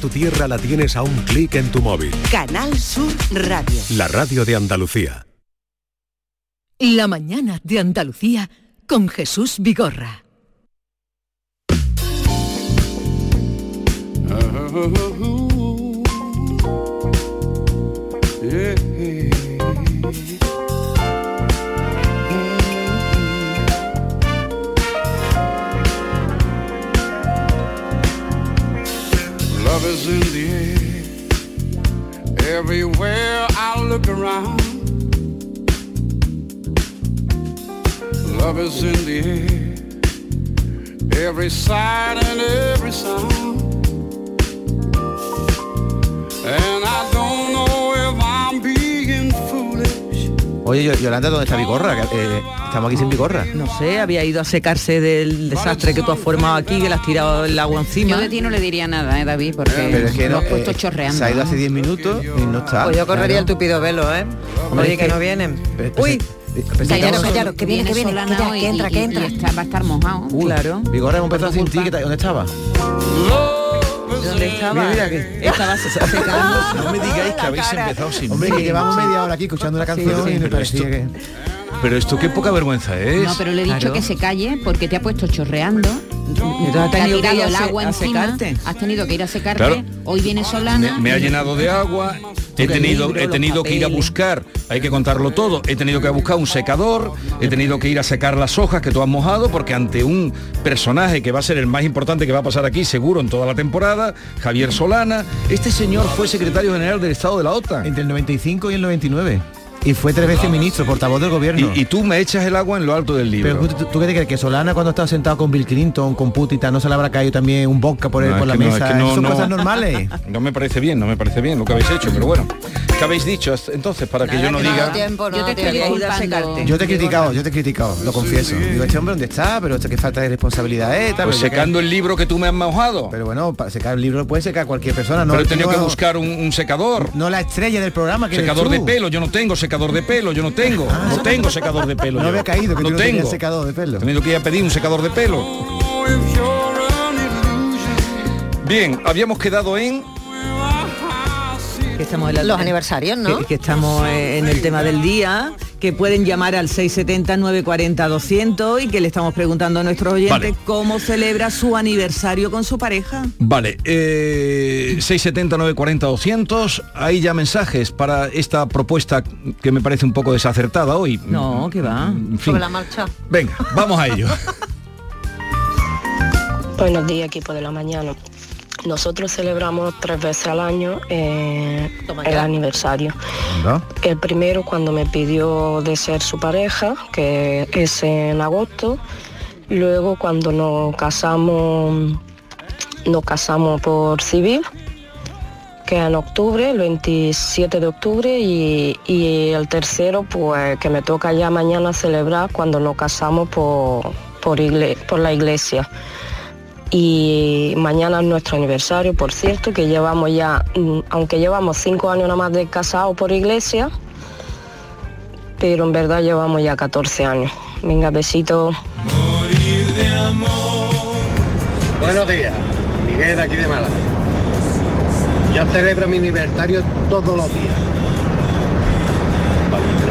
Tu tierra la tienes a un clic en tu móvil. Canal Sur Radio. La radio de Andalucía. La mañana de Andalucía con Jesús Vigorra. Everywhere I look around. Love is in the air. Every sight and every sound. And I don't know Oye, Yo- Yolanda, ¿dónde está Vigorra? Que, eh, estamos aquí sin Vigorra. No sé, había ido a secarse del desastre que tú has formado aquí, que le has tirado el agua encima. Yo de ti no le diría nada, ¿eh, David? Porque Pero es que lo no, has puesto eh, chorreando. se ha ido hace 10 minutos y no está. Pues yo correría el tupido velo, ¿eh? Hombre, Oye, que que- no vienen. Uy, callaros, callaros, que viene, que viene, que ya, que entra, y- que entra. y está- va a estar mojado. Uy, Claro. Vigorra hemos empezado sin ti. ¿dónde estaba? ¿Dónde estaba? Mira, mira que- Estaba se- secando. No me digáis que habéis empezado sin Hombre, mí. que llevamos media hora aquí escuchando una canción sí, y me parecía esto- que... Pero esto qué poca vergüenza es. No, pero le he dicho Claro. que se calle porque te ha puesto chorreando. Entonces has te ha tenido que tirado ir a el agua a encima. secarte. Has tenido que ir a secarte. Claro. Hoy viene Me, Solana. me ha llenado de agua, he tenido, libro, he tenido que ir a buscar, hay que contarlo todo, he tenido que buscar un secador, he tenido que ir a secar las hojas que tú has mojado, porque ante un personaje que va a ser el más importante que va a pasar aquí, seguro, en toda la temporada, Javier Solana, este señor fue secretario general del Estado de la OTAN. Entre el 95 y el 99. Y fue tres veces ministro, portavoz del gobierno. Y, y tú me echas el agua en lo alto del libro. Pero ¿tú, tú qué te crees? Que Solana cuando estaba sentado con Bill Clinton, con tal, no se le habrá caído también un vodka por, el- No, por la que es mesa. que no, Son no. cosas normales. No me parece bien, no me parece bien lo que habéis hecho, pero bueno. ¿Qué habéis dicho entonces para que yo no que diga? da tiempo, no Yo te disculpando. Yo te he criticado, yo te he criticado, lo confieso. Digo, este hombre dónde está, pero esto qué falta de responsabilidad es, tal, Pues que- secando el libro que tú me has mojado. Pero bueno, para secar el libro lo puede secar cualquier persona, no pero he tenido que buscar un, un secador. No la estrella del programa que secador de pelo, yo no tengo secador de pelo, yo no tengo, no tengo secador de pelo. No yo. había caído que no tú no tenías tengo. secador de pelo. He tenido que ir a pedir un secador de pelo. Bien, habíamos quedado en Que estamos en la- Los aniversarios, ¿no? que, que estamos eh, en el tema del día, que pueden llamar al 670-940-200 y que le estamos preguntando a nuestros oyentes Vale. cómo celebra su aniversario con su pareja. Vale, eh, 670 940 200. Hay ya mensajes para esta propuesta que me parece un poco desacertada hoy. No, que va. En fin. Sobre la marcha. Venga, vamos a ello. Buenos días, equipo de la mañana. Nosotros celebramos tres veces al año eh, el aniversario. ¿No? El primero cuando me pidió de ser su pareja, que es en agosto. Luego cuando nos casamos, nos casamos por civil, que es en octubre, el 27 de octubre. Y, y el tercero, pues que me toca ya mañana celebrar cuando nos casamos por, por, igle- por la iglesia. Y mañana es nuestro aniversario, por cierto, que llevamos ya, mm, aunque llevamos cinco años nada más de casado por iglesia, pero en verdad llevamos ya 14 años. Venga, besito. Buenos días, Miguel de aquí de Málaga. Yo celebro mi aniversario todos los días.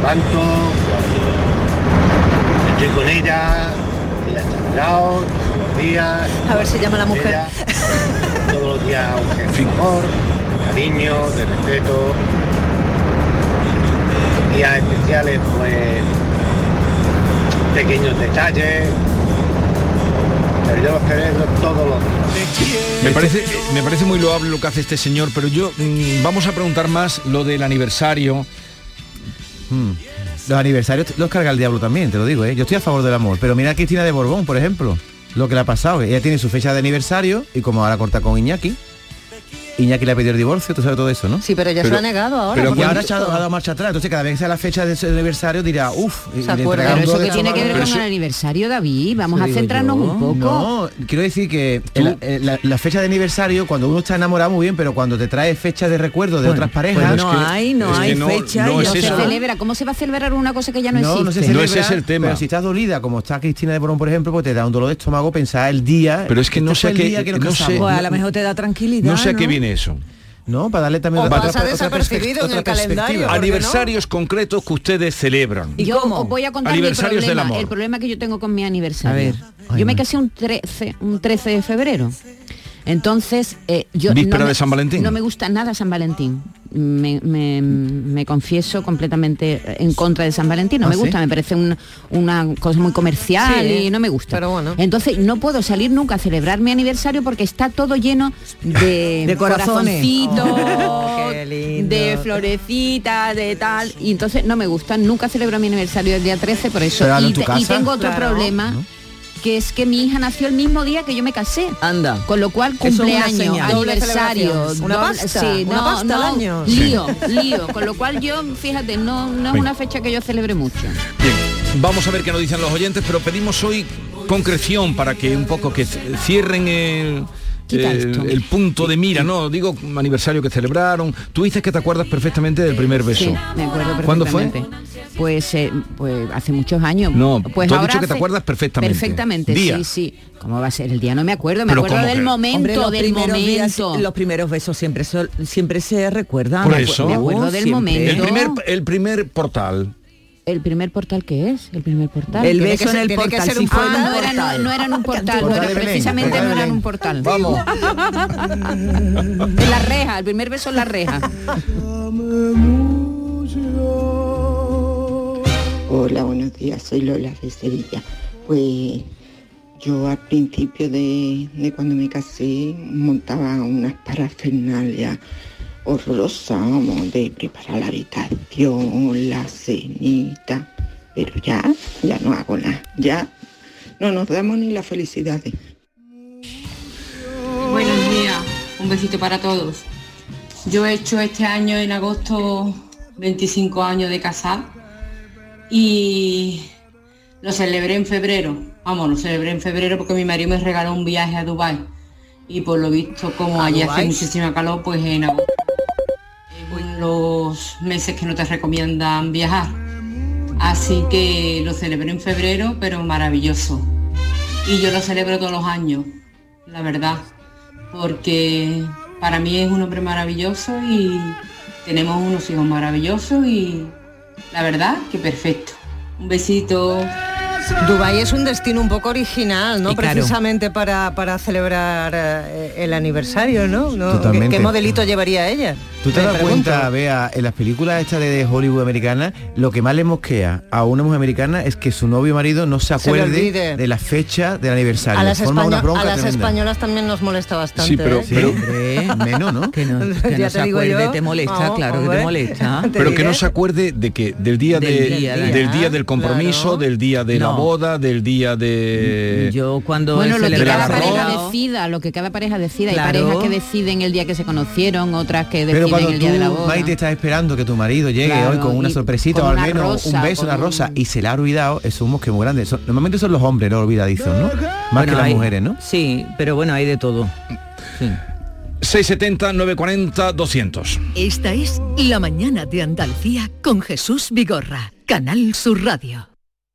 Cuando me estoy con ella, ella está a mi lado, todos los días. A ver si llama la mujer. ella, todos los días un amor, cariño, de respeto. Días especiales, pues pequeños detalles. Pero yo los celebro todos los días. Me parece, me parece muy loable lo que hace este señor, pero yo mm, vamos a preguntar más lo del aniversario. Mm. Los aniversarios los carga el diablo también, te lo digo, ¿eh? Yo estoy a favor del amor, pero mira a Cristina de Borbón, por ejemplo, lo que le ha pasado. Ella tiene su fecha de aniversario y como ahora corta con Iñaki, Iñaki le ha pedido el divorcio, tú sabes todo eso, ¿no? Sí, pero ya se lo ha negado ahora. pero por Y lo ahora ha, ha dado marcha atrás, entonces cada vez que sea la fecha de su aniversario dirá, uff, Pero eso que tiene que ver con el aniversario, David. Vamos a centrarnos yo. un poco. No, quiero decir que el- la, la fecha de aniversario, cuando uno está enamorado muy bien, pero cuando te trae fecha de recuerdo de Bueno, otras parejas, pues no es que- hay, no hay no- fecha no y es no se eso. celebra. ¿Cómo se va a celebrar una cosa que ya no, no, existe? no se No celebra, ese es el tema. Pero si estás dolida, como está Cristina de Borón, por ejemplo, pues te da un dolor de estómago pensar el día. Pero es que no este sé qué- no sé- casamos. Pues a lo mejor te da tranquilidad. No sé a qué viene eso? No, para darle también O otra- pasa otra desapercibido perspec- en el otra calendario, perspectiva. ¿por qué Aniversarios concretos que ustedes celebran. Yo os voy a contar mi Aniversarios del problema, amor. el problema que yo tengo con mi aniversario. A ver. Yo me casé un 13, un 13 de febrero. Entonces, eh, yo Víspera no me- de San Valentín. No me gusta nada San Valentín. Me, me- me confieso completamente en contra de San Valentín. No ¿Ah, me sí? gusta, me parece un- una cosa muy comercial Sí, y no me gusta. pero bueno. Entonces, no puedo salir nunca a celebrar mi aniversario porque está todo lleno de, De corazones. corazoncitos, Oh, de florecitas, de tal. Y entonces no me gusta. Nunca celebro mi aniversario el día 13 por eso. Y, en tu te- y casa. tengo otro Claro. problema. Que es que mi hija nació el mismo día que yo me casé. Anda. Con lo cual, es cumpleaños. Doble aniversario. Una doble- pasta, sí, una no, pasta al no, año. lío, lío. Con lo cual yo, fíjate, no, no es una fecha que yo celebre mucho. Bien, vamos a ver qué nos dicen los oyentes, pero pedimos hoy concreción para que un poco que cierren el, Quita el, esto. el punto de mira, no, digo aniversario que celebraron. Tú dices que te acuerdas perfectamente del primer beso. Sí, me acuerdo ¿Cuándo fue? perfectamente. Pues, eh, pues hace muchos años. No, pues tú has ahora dicho que te acuerdas perfectamente. Perfectamente, Día. sí, sí. ¿Cómo va a ser el día? No me acuerdo, me Pero acuerdo ¿cómo del que? momento, Hombre, los del primeros días- momento. los primeros besos siempre son- siempre se recuerdan. Por Me eso. me acuerdo del momento. El primer, el primer portal. ¿El primer portal qué es? ¿El primer portal? El beso que en el que portal. si un Ah, no, un era, no, portal. no era en un portal, no era, precisamente portal no era en Belén. un portal. Vamos. En la reja, el primer beso en la reja. Hola, buenos días, soy Lola de Sevilla. Pues yo al principio de, de cuando me casé montaba unas parafernalias horrorosas, vamos, de preparar la habitación, la cenita, pero ya, ya no hago nada, ya no nos damos ni las felicidades. Buenos días, un besito para todos. Yo he hecho este año en agosto 25 años de casar y lo celebré en febrero. Vamos, lo celebré en febrero porque mi marido me regaló un viaje a Dubai y por lo visto como ¿A allí hace muchísima calor, pues en agosto en los meses que no te recomiendan viajar. Así que lo celebré en febrero, pero maravilloso. Y yo lo celebro todos los años, la verdad, porque para mí es un hombre maravilloso y tenemos unos hijos maravillosos y la verdad que perfecto. Un besito. Dubái es un destino un poco original, ¿no? Precisamente para, para celebrar eh, el aniversario, ¿no? ¿No? ¿Qué, qué modelito llevaría ella? ¿Tú te Me das pregunto. cuenta, Bea, en las películas estas de Hollywood americanas, lo que más le mosquea a una mujer americana es que su novio o marido no se acuerde de la fecha del aniversario. A las, Forma una españo- bronca a las tremenda. españolas también nos molesta bastante. Sí, pero- ¿eh? Sí, Pero- hombre, menos, ¿no? Que no, que Ya no te se digo acuerde, yo. te molesta, claro que hombre. te molesta. Te Pero que no se acuerde de que del día, Del de- día, del del día día, del compromiso, claro. del día de la No. boda, del día de Yo cuando Bueno, lo que celebrado- cada pareja decida, lo que cada pareja decida. Hay parejas que deciden el día que se conocieron, otras que Pero cuando el día de la tú, boda. Maite, estás esperando que tu marido llegue Claro, hoy con una sorpresita con o al menos un beso, una un- rosa, y se la ha olvidado, es un mosque muy grande. Son- normalmente son los hombres los olvidadizos, ¿no? Más Bueno, que las hay- mujeres, ¿no? Sí, pero bueno, hay de todo. Sí. 670 940 200. Esta es La mañana de Andalucía con Jesús Vigorra, Canal Sur Radio.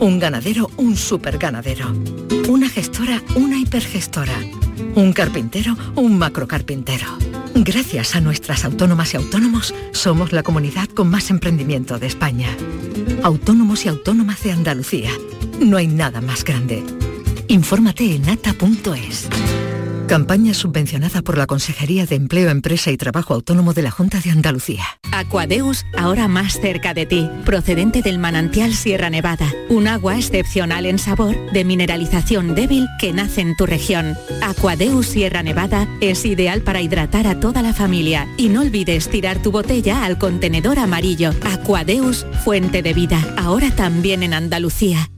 Un ganadero, un superganadero. Una gestora, una hipergestora. Un carpintero, un macrocarpintero. Gracias a nuestras autónomas y autónomos, somos la comunidad con más emprendimiento de España. Autónomos y autónomas de Andalucía. No hay nada más grande. Infórmate en ata.es. Campaña subvencionada por la Consejería de Empleo, Empresa y Trabajo Autónomo de la Junta de Andalucía. Aquadeus, ahora más cerca de ti, procedente del manantial Sierra Nevada, un agua excepcional en sabor, de mineralización débil que nace en tu región. Aquadeus Sierra Nevada es ideal para hidratar a toda la familia y no olvides tirar tu botella al contenedor amarillo. Aquadeus, fuente de vida, ahora también en Andalucía.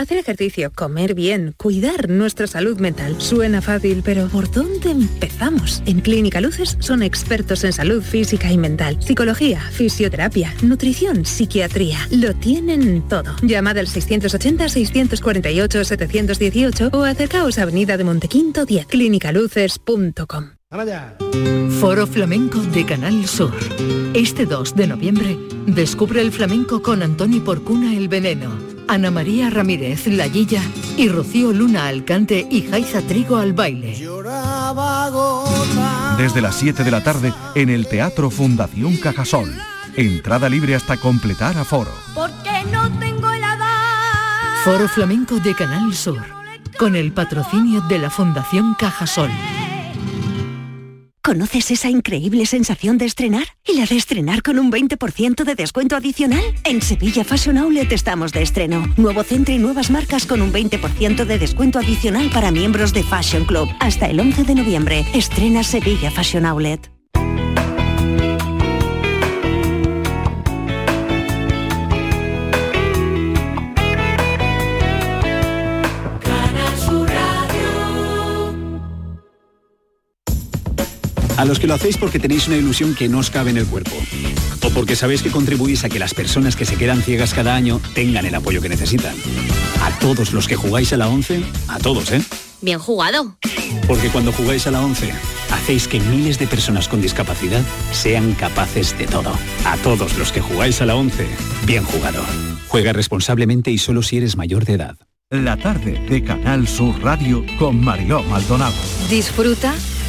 Hacer ejercicio, comer bien, cuidar nuestra salud mental. Suena fácil, pero ¿por dónde empezamos? En Clínica Luces son expertos en salud física y mental, psicología, fisioterapia, nutrición, psiquiatría. Lo tienen todo. Llamad al 680-648-718 o acercaos a Avenida de Montequinto 10, clínicaluces.com. Foro Flamenco de Canal Sur. Este 2 de noviembre, descubre el flamenco con Antoni Porcuna el Veneno, Ana María Ramírez La Guilla y Rocío Luna al cante y Jaiza Trigo al baile. Desde las 7 de la tarde en el Teatro Fundación Cajasol. Entrada libre hasta completar aforo. Porque no tengo el Foro Flamenco de Canal Sur. Con el patrocinio de la Fundación Cajasol. ¿Conoces esa increíble sensación de estrenar? ¿Y la de estrenar con un 20% de descuento adicional? En Sevilla Fashion Outlet estamos de estreno. Nuevo centro y nuevas marcas con un 20% de descuento adicional para miembros de Fashion Club. Hasta el 11 de noviembre. Estrena Sevilla Fashion Outlet. A los que lo hacéis porque tenéis una ilusión que no os cabe en el cuerpo. O porque sabéis que contribuís a que las personas que se quedan ciegas cada año tengan el apoyo que necesitan. A todos los que jugáis a la 11, a todos, ¿eh? Bien jugado. Porque cuando jugáis a la 11, hacéis que miles de personas con discapacidad sean capaces de todo. A todos los que jugáis a la 11, bien jugado. Juega responsablemente y solo si eres mayor de edad. La tarde de Canal Sur Radio con Mariló Maldonado. Disfruta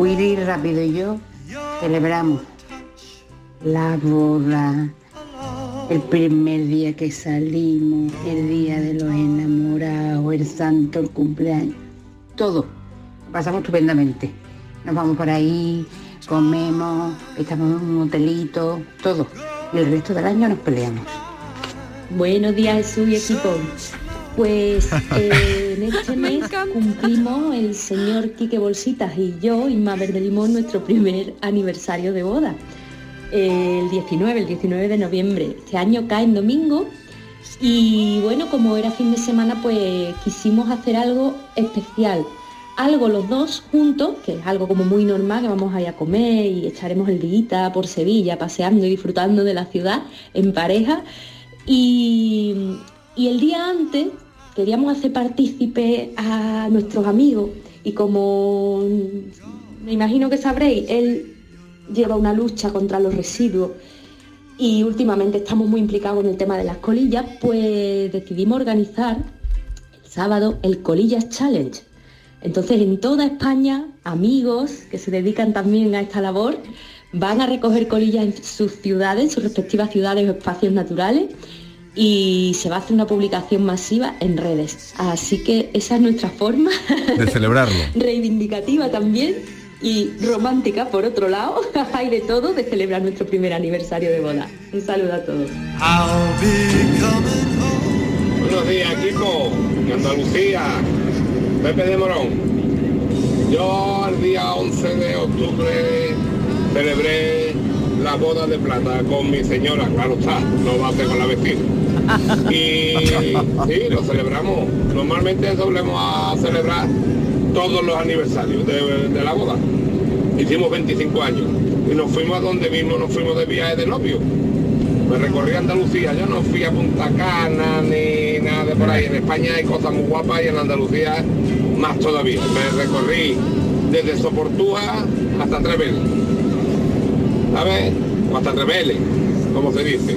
Willy Rápido y yo celebramos la boda, el primer día que salimos, el día de los enamorados, el santo, el cumpleaños, todo. Pasamos estupendamente. Nos vamos por ahí, comemos, estamos en un hotelito, todo. Y el resto del año nos peleamos. Buenos días Jesús y equipo. Pues eh, en este mes cumplimos el señor Quique Bolsitas y yo, Inma Verde Limón, nuestro primer aniversario de boda. El 19, el 19 de noviembre. Este año cae en domingo y bueno, como era fin de semana, pues quisimos hacer algo especial. Algo los dos juntos, que es algo como muy normal, que vamos a ir a comer y echaremos el día por Sevilla, paseando y disfrutando de la ciudad en pareja. Y, y el día antes queríamos hacer partícipe a nuestros amigos y como me imagino que sabréis, él lleva una lucha contra los residuos y últimamente estamos muy implicados en el tema de las colillas, pues decidimos organizar el sábado el Colillas Challenge. Entonces en toda España, amigos que se dedican también a esta labor, van a recoger colillas en sus ciudades, en sus respectivas ciudades o espacios naturales y se va a hacer una publicación masiva en redes. Así que esa es nuestra forma De celebrarlo. reivindicativa también y romántica por otro lado. Hay de todo de celebrar nuestro primer aniversario de boda. Un saludo a todos. Buenos días, equipo de Andalucía, Pepe de Morón. Yo el día 11 de octubre celebré la boda de plata con mi señora, claro está, no va a ser con la vecina. Y sí, lo celebramos. Normalmente solemos a celebrar todos los aniversarios de, la boda. Hicimos 25 años y nos fuimos a donde mismo nos fuimos de viaje de novio. Me recorrí Andalucía, yo no fui a Punta Cana ni nada de por ahí. En España hay cosas muy guapas y en Andalucía más todavía. Me recorrí desde Soportúa hasta Trevel. ¿Sabes? O hasta Treveles, como se dice.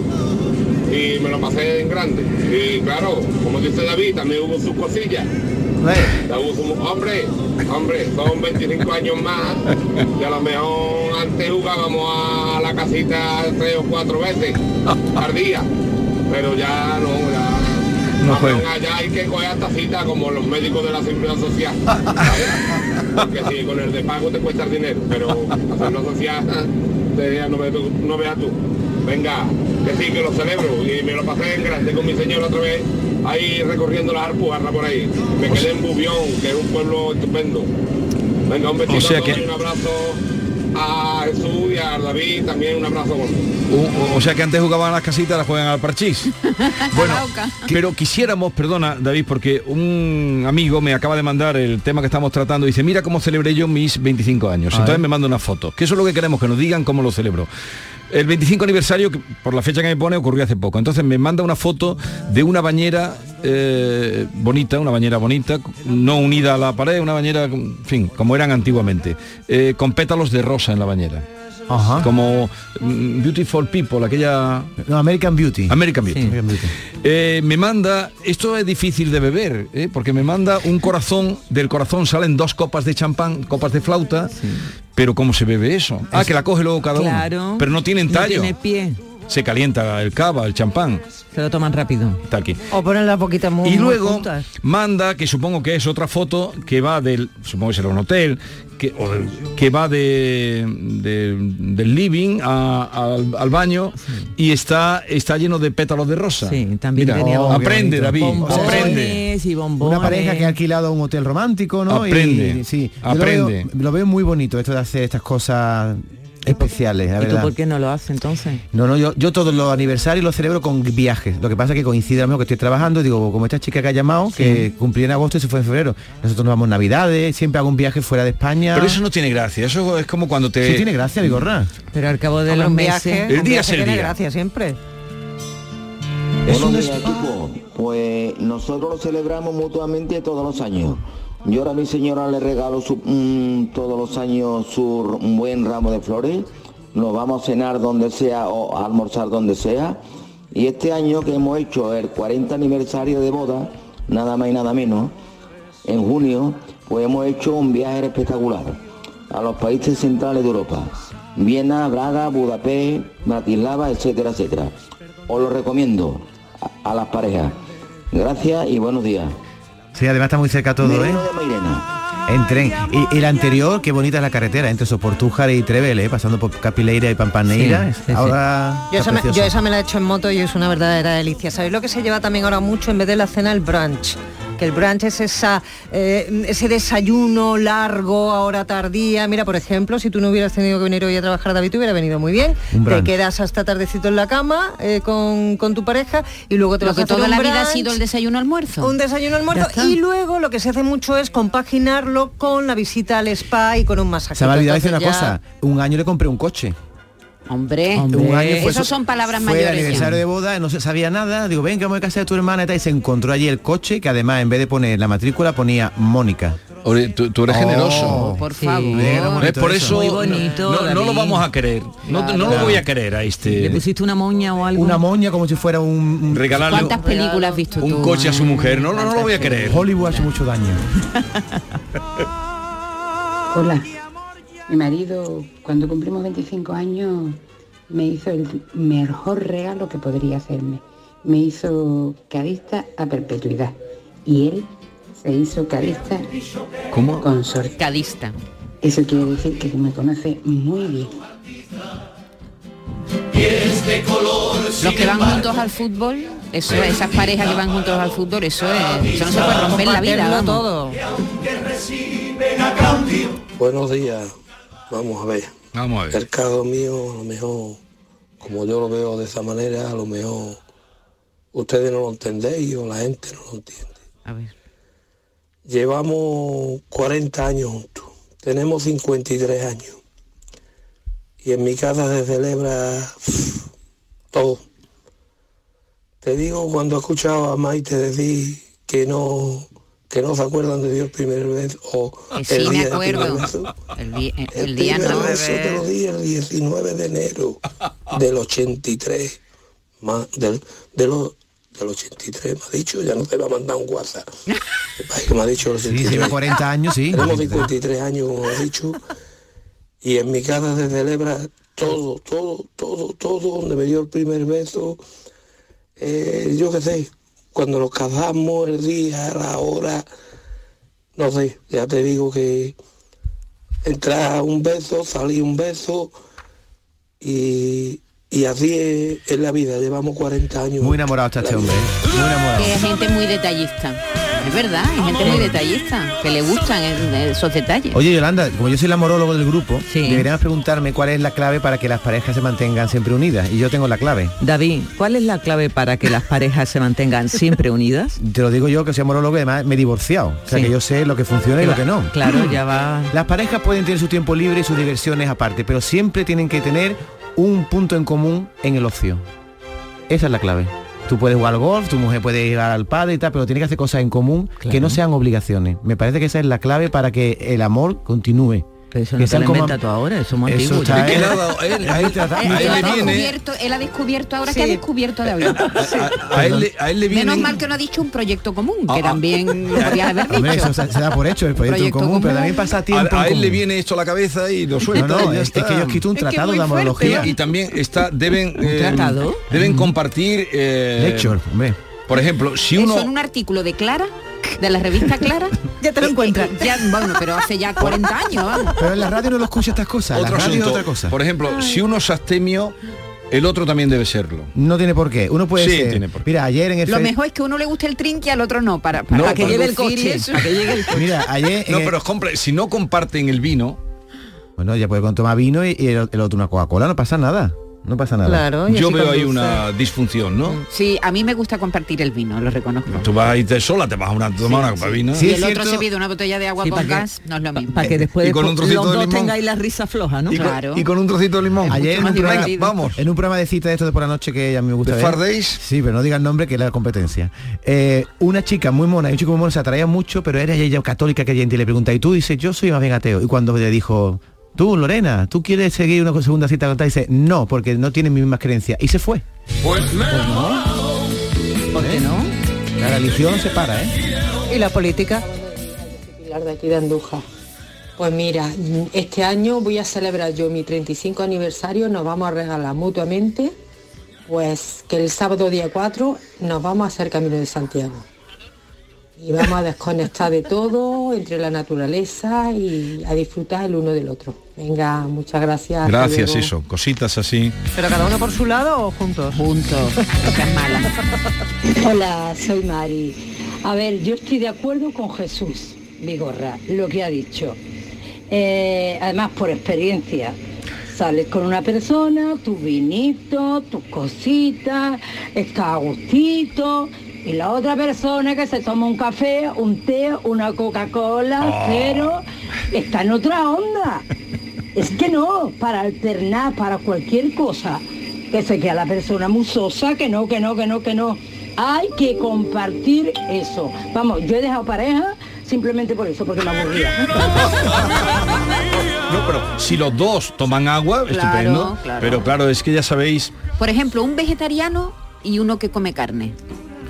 Y me lo pasé en grande. Y claro, como dice David, también hubo sus cosillas. Hombre, hombre, son 25 años más y a lo mejor antes jugábamos a la casita tres o cuatro veces al día, pero ya no, ya... No juega. Allá hay que coger hasta cita como los médicos de la seguridad social. Porque si con el de pago te cuesta el dinero, pero la seguridad social te- no veas tú. Venga, que sí, que lo celebro y me lo pasé en grande con mi señor otra vez ahí recorriendo la Alpujarra por ahí. Me quedé en Bubión, que es un pueblo estupendo. Venga, un besito O sea a todos que- y un abrazo a Jesús y a David, también un abrazo. O, o sea que antes jugaban a las casitas, ahora juegan al parchís. Bueno, pero quisiéramos, perdona David, porque un amigo me acaba de mandar el tema que estamos tratando. Dice, mira cómo celebré yo mis 25 años. A Entonces ver. me manda una foto. Que eso es lo que queremos, que nos digan cómo lo celebro. El 25 aniversario, por la fecha que me pone, ocurrió hace poco. Entonces me manda una foto de una bañera eh, bonita, una bañera bonita, no unida a la pared, una bañera, en fin, como eran antiguamente, eh, con pétalos de rosa en la bañera. Como mm, Beautiful People, aquella... No, American Beauty. American Beauty. American Beauty. Eh, me manda, esto es difícil de beber, ¿eh? porque me manda un corazón, del corazón salen dos copas de champán, copas de flauta, pero ¿cómo se bebe eso? Ah, que la coge luego cada Claro. uno. Pero no tienen No tallo. tiene pie. Se calienta el cava, el champán. Se lo toman rápido. Está aquí. O ponen las boquitas muy Y luego manda, que supongo que es otra foto, que va del, supongo que será un hotel, que, o del- que va de, de- del living a- al, al baño y está, está lleno de pétalos de rosa. Sí, también Mira, tenía aprende, David, bombones aprende. y bombones. Una pareja que ha alquilado un hotel romántico, ¿no? Aprende, Y, sí, aprende. Lo veo, lo veo muy bonito esto de hacer estas cosas especiales, la ¿Y tú por qué no lo haces entonces? No, no, yo, yo todos los aniversarios los celebro con viajes. Lo que pasa es que coincide a lo mejor que estoy trabajando, digo, como esta chica que ha llamado, que cumplía en agosto y se fue en febrero. Nosotros nos vamos navidades, siempre hago un viaje fuera de España. Pero eso no tiene gracia, eso es como cuando te... Sí tiene gracia, Vigorra. Pero al cabo de los un meses... El un día es el tiene día. gracia siempre. Buenos días, equipo. Pues nosotros lo celebramos mutuamente todos los años. Yo ahora a mi señora le regalo mm, todos los años su, un buen ramo de flores. Nos vamos a cenar donde sea o a almorzar donde sea. Y este año que hemos hecho el 40 aniversario de boda, nada más y nada menos, en junio, pues hemos hecho un viaje espectacular a los países centrales de Europa. Viena, Braga, Budapest, Bratislava, etcétera, etcétera. Os lo recomiendo a las parejas. Gracias y buenos días. Sí, además está muy cerca todo, ¿eh? De Mairena. En tren. Y, y la anterior, qué bonita es la carretera, entre Soportújar y Trevel, ¿eh? pasando por Capileira y Pampaneira. Sí, sí, sí. ahora Yo está esa, me, precioso. yo esa me la he hecho en moto y es una verdadera delicia. ¿Sabéis lo que se lleva también ahora mucho en vez de la cena? El brunch. Que el brunch es esa, eh, ese desayuno largo, ahora tardía. Mira, por ejemplo, si tú no hubieras tenido que venir hoy a trabajar, David, te hubiera venido muy bien. Te quedas hasta tardecito en la cama eh, con, con tu pareja y luego te Lo vas que a hacer toda un la vida ha sido el desayuno almuerzo. Un desayuno almuerzo y luego lo que se hace mucho es compaginarlo con la visita al spa y con un masaje. Se me ha olvidado decir una cosa. Un año le compré un coche. Hombre, año fue esas su- son palabras fue el mayores. ya. aniversario de boda, no se sabía nada. Digo, ven que vamos a casa de tu hermana y tal. Y se encontró allí el coche que además en vez de poner la matrícula ponía Mónica. Oye, tú, tú eres Oh, generoso. por favor. ¿Ves? Por eso. Muy bonito, no, no lo vamos a querer. No, no lo Claro. voy a querer a este. ¿Le pusiste una moña o algo? Una moña como si fuera un... un- Regalarle ¿Cuántas películas has visto un tú? coche a su mujer. No, no, no lo voy a querer. Hollywood hace mucho daño. Hola. Mi marido, cuando cumplimos 25 años, me hizo el mejor regalo que podría hacerme. Me hizo cadista a perpetuidad. Y él se hizo cadista ¿Cómo? consorte. Cadista. Eso quiere decir que me conoce muy bien. Los que van juntos al fútbol, eso, esas parejas que van juntos al fútbol, eso es, eso no se puede romper la vida, todo. Buenos días. Vamos a ver. Vamos a ver. El caso mío, a lo mejor, como yo lo veo de esa manera, a lo mejor ustedes no lo entendéis o la gente no lo entiende. A ver. Llevamos 40 años juntos. Tenemos 53 años. Y en mi casa se celebra todo. Te digo, cuando he escuchado a Maite decir que no que no se acuerdan de Dios primer vez o Que sí, me día del acuerdo. primer beso. El, di- el El día primer no. beso te lo di el 19 de enero del 83, más del, de los del 83, me ha dicho, ya no te va a mandar un WhatsApp. El que me ha dicho el Sí, 83. lleva 40 años, sí. Tenemos 53 años, como he dicho, y en mi casa se celebra todo, todo, todo, todo, donde me dio el primer beso, eh, yo qué sé, cuando nos casamos, el día, la hora, no sé, ya te digo que entra un beso, salí un beso, y, y así es, es la vida, llevamos 40 años. Muy enamorado está este hombre, ¿eh? muy enamorado. Que es gente muy detallista. Es verdad, hay gente muy detallista, que le gustan esos detalles. Oye, Yolanda, como yo soy el amorólogo del grupo, deberías preguntarme cuál es la clave para que las parejas se mantengan siempre unidas. Y yo tengo la clave. David, ¿cuál es la clave para que las parejas se mantengan siempre unidas? Te lo digo yo que soy amorólogo y además me he divorciado. O sea Sí. que yo sé lo que funciona y lo que no. Claro, ya va. Las parejas pueden tener su tiempo libre y sus diversiones aparte, pero siempre tienen que tener un punto en común en el ocio. Esa es la clave. Tú puedes jugar al golf, tu mujer puede ir al padre y tal, pero tiene que hacer cosas en común que no sean obligaciones. Me parece que esa es la clave para que el amor continúe. Pero eso no te lo como- inventa tú ahora, eso es muy Eso antiguo. está él- ha viene- descubierto, él ha descubierto ahora que ha descubierto David. A, a él, le- a él le viene Menos mal que no ha dicho un proyecto común, que Ah, también lo podía haber dicho. Hombre, eso se, se da por hecho el proyecto, común, pero también pasa tiempo a, él le viene esto a la cabeza y lo suelta. No, es- es que he escrito un Es que tratado de fuerte, amorología. Y, también está, deben, eh, tratado? deben compartir eh, Lecture, hombre. Por ejemplo, si Eso uno en un artículo de Clara, de la revista Clara. ya te lo encuentras. Ya, bueno, pero hace ya 40 años, vamos. Pero en la radio no lo escucha estas cosas. otro la radio asunto, es otra cosa. Por ejemplo, si uno es astemio, el otro también debe serlo. No tiene por qué. Uno puede Sí, ser. tiene por qué. Mira, ayer en el Lo Fe- mejor es que uno le guste el trinque y al otro no, para, para, No, para que lleve el coche, eso. para que llegue el Mira, ayer No, el- pero compre- si no comparten el vino, Bueno, ya puede tomar vino y, y el, el otro una Coca-Cola, no pasa nada. No pasa nada. Claro, yo veo ahí una disfunción, ¿no? Sí, a mí me gusta compartir el vino, lo reconozco. Tú vas a irte sola, te vas a una, tomar una copa de vino. y el otro se pide una botella de agua Sí, con para que- gas, no es lo mismo. Para que después Y con un trocito los de dos limón. tengáis la risa floja, ¿no? Y con- Claro. y con un trocito de limón. Ayer en un, programa, vamos. en un programa de cita de esto de por la noche que a mí me gusta ¿De ver. Days? Sí, pero no diga el nombre que es la competencia. Eh, una chica muy mona y un chico muy mono se atraían mucho, pero era ella católica creyente y le pregunta, y tú dices, yo soy más bien ateo. Y cuando le dijo, tú, Lorena, ¿tú quieres seguir una segunda cita con tal? Dice, no, porque no tienen mis mismas creencias. Y se fue. Pues ¿Por qué no? La religión se para, ¿eh? ¿Y la política? Pilar de aquí de Andújar. Pues mira, este año voy a celebrar yo mi 35 aniversario, nos vamos a regalar mutuamente, pues que el sábado día 4 nos vamos a hacer Camino de Santiago. Y vamos a desconectar de todo, entre la naturaleza y a disfrutar el uno del otro. Venga, muchas gracias. Gracias, eso, cositas así. ¿Pero cada uno por su lado o juntos? Juntos, es mala. Hola, soy Mari. A ver, yo estoy de acuerdo con Jesús Vigorra, lo que ha dicho. Eh, además, por experiencia. Sales con una persona, tu vinito, tus cositas, está a gustito. Y la otra persona que se toma un café, un té, una Coca-Cola, pero está en otra onda. Es que no, para alternar, para cualquier cosa, que se queda la persona musosa, que no, que no, que no, que no. Hay que compartir eso. Vamos, yo he dejado pareja simplemente por eso, porque me aburría. No, pero si los dos toman agua, Claro, estupendo. claro. Pero claro, es que ya sabéis, Por ejemplo, un vegetariano y uno que come carne.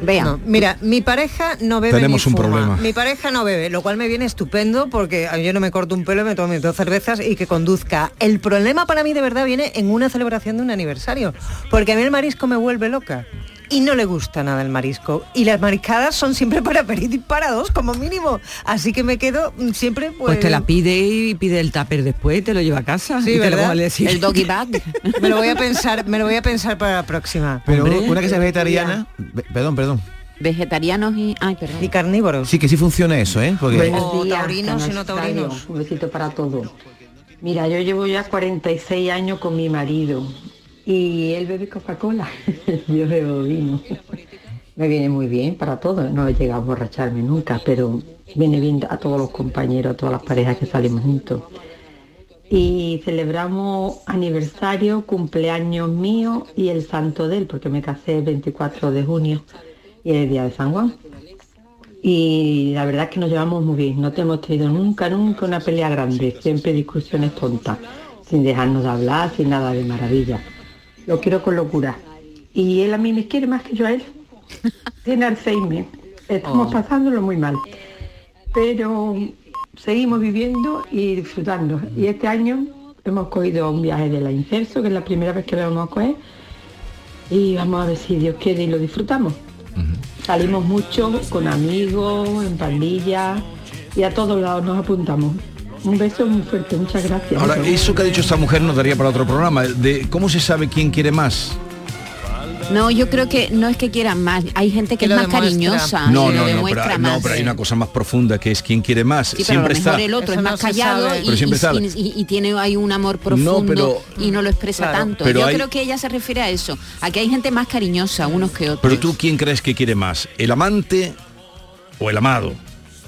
Vean. No, mira, mi pareja no bebe Tenemos ni un fuma. problema. Mi pareja no bebe, lo cual me viene estupendo porque yo no me corto un pelo, me tomo mis dos cervezas y que conduzca. El problema para mí de verdad viene en una celebración de un aniversario, porque a mí el marisco me vuelve loca. Y no le gusta nada el marisco. Y las mariscadas son siempre para aperitif para dos, como mínimo. Así que me quedo mm, siempre pues... Pues te la pide y pide el tupper después y te lo lleva a casa. Sí, y te lo ¿verdad? siguiente. El doggy bag. Me lo voy a pensar, me lo voy a pensar para la próxima. Pero Hombre. una que sea vegetariana, ve- perdón, perdón. Vegetarianos y... Ay, perdón. Y carnívoros. Sí que sí funciona eso, ¿eh? Porque Buenos O días, taurinos y no taurinos. Un besito para todos. Mira, yo llevo ya 46 años con mi marido y él bebe Coca-Cola, yo bebo vino. Me viene muy bien para todo, no he llegado a borracharme nunca, pero viene bien a todos los compañeros, a todas las parejas que salimos juntos. Y celebramos aniversario, cumpleaños mío y el santo de él, porque me casé el 24 de junio y es el día de San Juan. Y la verdad es que nos llevamos muy bien, no hemos tenido nunca, nunca una pelea grande, siempre discusiones tontas, sin dejarnos de hablar, sin nada de maravilla. Lo quiero con locura. Y él a mí me quiere más que yo a él. tiene Alzheimer. Estamos Oh. pasándolo muy mal. Pero seguimos viviendo y disfrutando. Y este año hemos cogido un viaje de la Incerso, que es la primera vez que lo vamos a coger. Y vamos a ver si Dios quiere y lo disfrutamos. Salimos mucho con amigos, en pandillas y a todos lados nos apuntamos. Un beso muy fuerte, muchas gracias. Ahora, eso que ha dicho esta mujer nos daría para otro programa, de cómo se sabe quién quiere más. No, yo creo que no es que quieran más. Hay gente que, Que es más demuestra. cariñosa. No, y lo no, no, demuestra pero, más. no, pero hay una cosa más profunda que es quién quiere más. Sí, pero a lo Siempre mejor está. el otro Eso es no más callado y, Pero siempre y- sabe. y- y tiene hay un amor profundo pero- y no lo expresa Claro. tanto. Pero Yo hay- creo que ella se refiere a eso. A que hay gente más cariñosa unos que otros. Pero tú, ¿quién crees que quiere más? ¿El amante o el amado?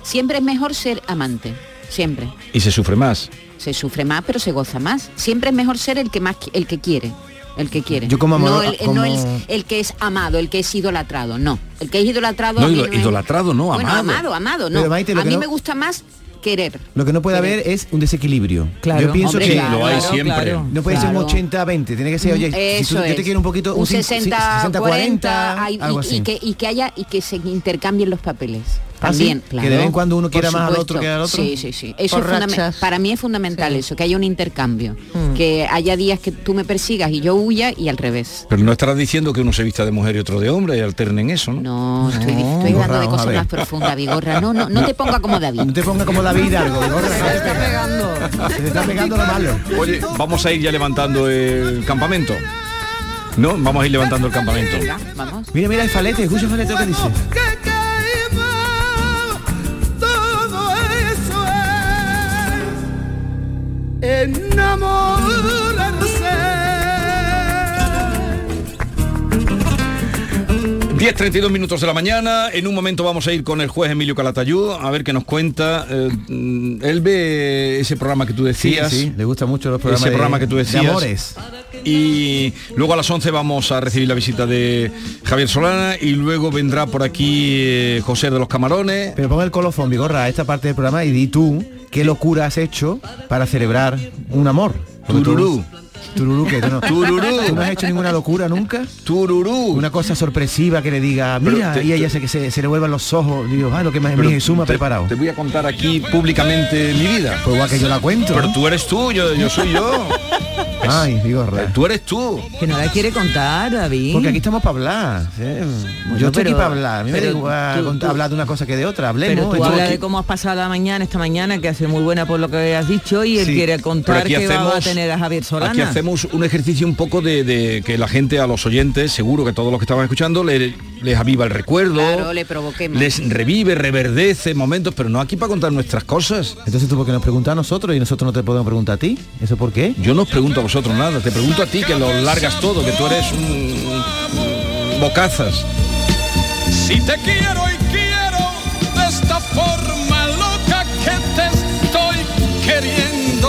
Siempre es mejor ser amante. Siempre. Y se sufre más. Se sufre más, pero se goza más. Siempre es mejor ser el que más el que quiere. El que quiere. Yo como no, amor- el, como- no el, el que es amado, el que es idolatrado, no. El que es idolatrado. No, a mí ido- no es- idolatrado, no, Bueno, amado. amado, amado, no. Pero, Maite, lo a mí no- me gusta más querer. Lo que no puede haber es un desequilibrio. Claro. Yo pienso Hombre, que claro, lo hay claro, siempre. claro. no puede ser un 80-20, tiene que ser, oye, si tú- yo te quiero un poquito, un cin- 60, 60-40, hay- algo y, así. y que, y que haya y que se intercambien los papeles. ¿Ah, sí? También, Que claro. de vez en cuando uno quiera más al otro que al otro. Sí, sí, sí. Eso es para mí es fundamental eso, que haya un intercambio. Hmm. Que haya días que tú me persigas y yo huya y al revés. Pero no estarás diciendo que uno se vista de mujer y otro de hombre y alternen eso, ¿no? No, estoy, estoy Vigorra, hablando de cosas más profundas, Vigorra. No, no, no te ponga como David. No te ponga como David Hidalgo, Vigorra, no te pega. Se te está pegando lo malo. Oye, vamos a ir ya levantando el campamento. No, vamos a ir levantando el campamento. Venga, vamos. Mira, mira el falete, escucha el falete lo que dice. Es 10.32 minutos de la mañana. En un momento vamos a ir con el juez Emilio Calatayud a ver qué nos cuenta. Eh, él ve ese programa que tú decías. sí, le gustan mucho los programas ese de- programa que tú de decías. amores. Y luego a las 11 vamos a recibir la visita de Javier Solana y luego vendrá por aquí eh, José de los Camarones. Pero pon el colofón, Vigorra, a esta parte del programa y di tú qué locura has hecho para celebrar un amor. Porque tú- Tururú. Que tú no, Tururú. ¿Tú no has hecho ninguna locura nunca? Tururú. Una cosa sorpresiva que le diga, mira, te- y ella se, que se, se le vuelvan los ojos. Digo, ah, lo que más mi Jesús me ha preparado. Te voy a contar aquí públicamente mi vida. Pues igual que yo la cuento. Pero ¿no? tú eres tú, yo, yo soy yo. Ay, Vigorra. Tú eres tú. Que no la quiere contar, David. Porque aquí estamos para hablar. ¿sí? yo estoy pero- aquí para hablar. A mí me da igual tú- cont- tú- hablar de una cosa que de otra. Pero Hablemos. tú aquí- de cómo has pasado la mañana, esta mañana, que hace muy buena por lo que has dicho, y él Sí, quiere contar que va a tener a Javier Solana. Hacemos un ejercicio un poco de, de que la gente, a los oyentes, seguro que todos los que estaban escuchando, le- les aviva el recuerdo, Claro, le provoquemos. les revive, reverdece momentos, pero no aquí para contar nuestras cosas. Entonces tú porque nos preguntas a nosotros y nosotros no te podemos preguntar a ti. ¿Eso por qué? Yo no os pregunto a vosotros nada, te pregunto a ti que lo largas todo, que tú eres un, un bocazas. Si te quiero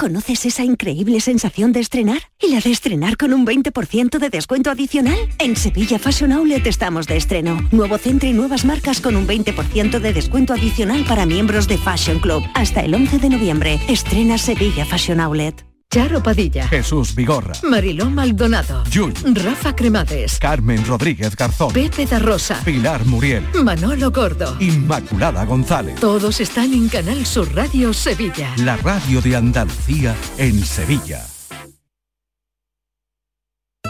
¿Conoces esa increíble sensación de estrenar? ¿Y la de estrenar con un 20% de descuento adicional? En Sevilla Fashion Outlet estamos de estreno. Nuevo centro y nuevas marcas con un 20% de descuento adicional para miembros de Fashion Club. Hasta el 11 de noviembre. Estrena Sevilla Fashion Outlet. Charo Padilla, Jesús Vigorra, Mariló Maldonado, Yuyu, Rafa Cremades, Carmen Rodríguez Garzón, Pepe da Rosa, Pilar Muriel, Manolo Gordo. Inmaculada González. Todos están en Canal Sur Radio Sevilla. La radio de Andalucía en Sevilla.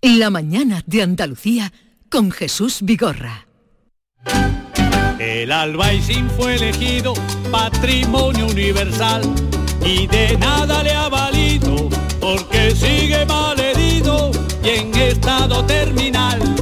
La mañana de Andalucía con Jesús Vigorra. El Albaicín fue elegido patrimonio universal y de nada le ha valido porque sigue mal herido y en estado terminal.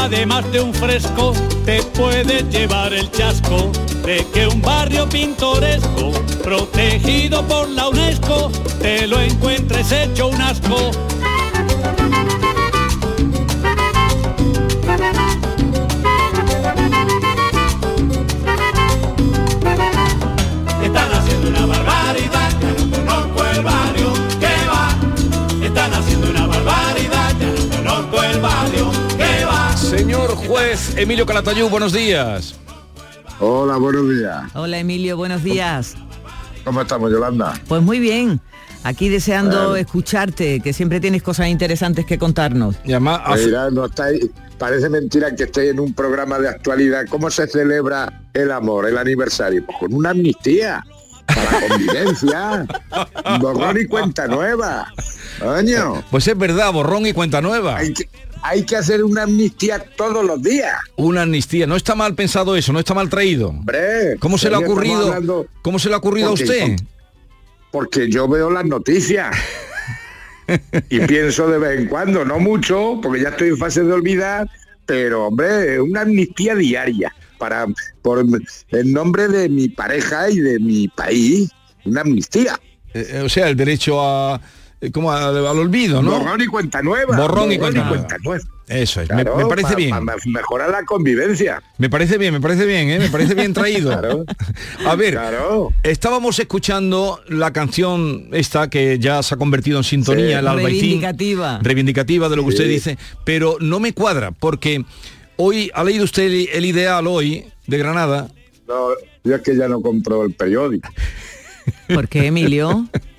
Culpa de más de un fresco te puedes llevar el chasco de que un barrio pintoresco protegido por la UNESCO te lo encuentres hecho un asco. Juez Emilio Calatayú, buenos días. Hola, buenos días. Hola Emilio, buenos días. ¿Cómo estamos, Yolanda? Pues muy bien. Aquí deseando Bueno. escucharte, que siempre tienes cosas interesantes que contarnos. Y además, Mira, no estáis- parece mentira que estéis en un programa de actualidad. ¿Cómo se celebra el amor, el aniversario? Pues con una amnistía, para la convivencia, borrón y cuenta nueva. Coño. Pues es verdad, borrón y cuenta nueva. Hay que, hay que hacer una amnistía todos los días. Una amnistía. No está mal pensado eso, no está mal traído. Hombre, ¿Cómo se le ha ocurrido? hablando- ¿Cómo se le ha ocurrido a usted? Porque yo veo las noticias. y pienso de vez en cuando, no mucho, porque ya estoy en fase de olvidar, pero hombre, una amnistía diaria para por el nombre de mi pareja y de mi país, una amnistía. Eh, o sea, el derecho a eh, como al, al olvido, ¿no? Borrón y cuenta nueva. Borrón y cuenta nueva. nueva. Eso es, me- Claro, me, parece pa- bien. pa- mejorar la convivencia. Me parece bien, me parece bien, ¿eh? me parece bien traído. Claro. A ver, estábamos escuchando la canción esta que ya se ha convertido en sintonía, el albaicín. Reivindicativa. Reivindicativa de lo que Sí. usted dice, pero no me cuadra porque hoy ha leído usted el, el ideal hoy de Granada. No, yo es que ya no compro el periódico. ¿Por qué, Emilio?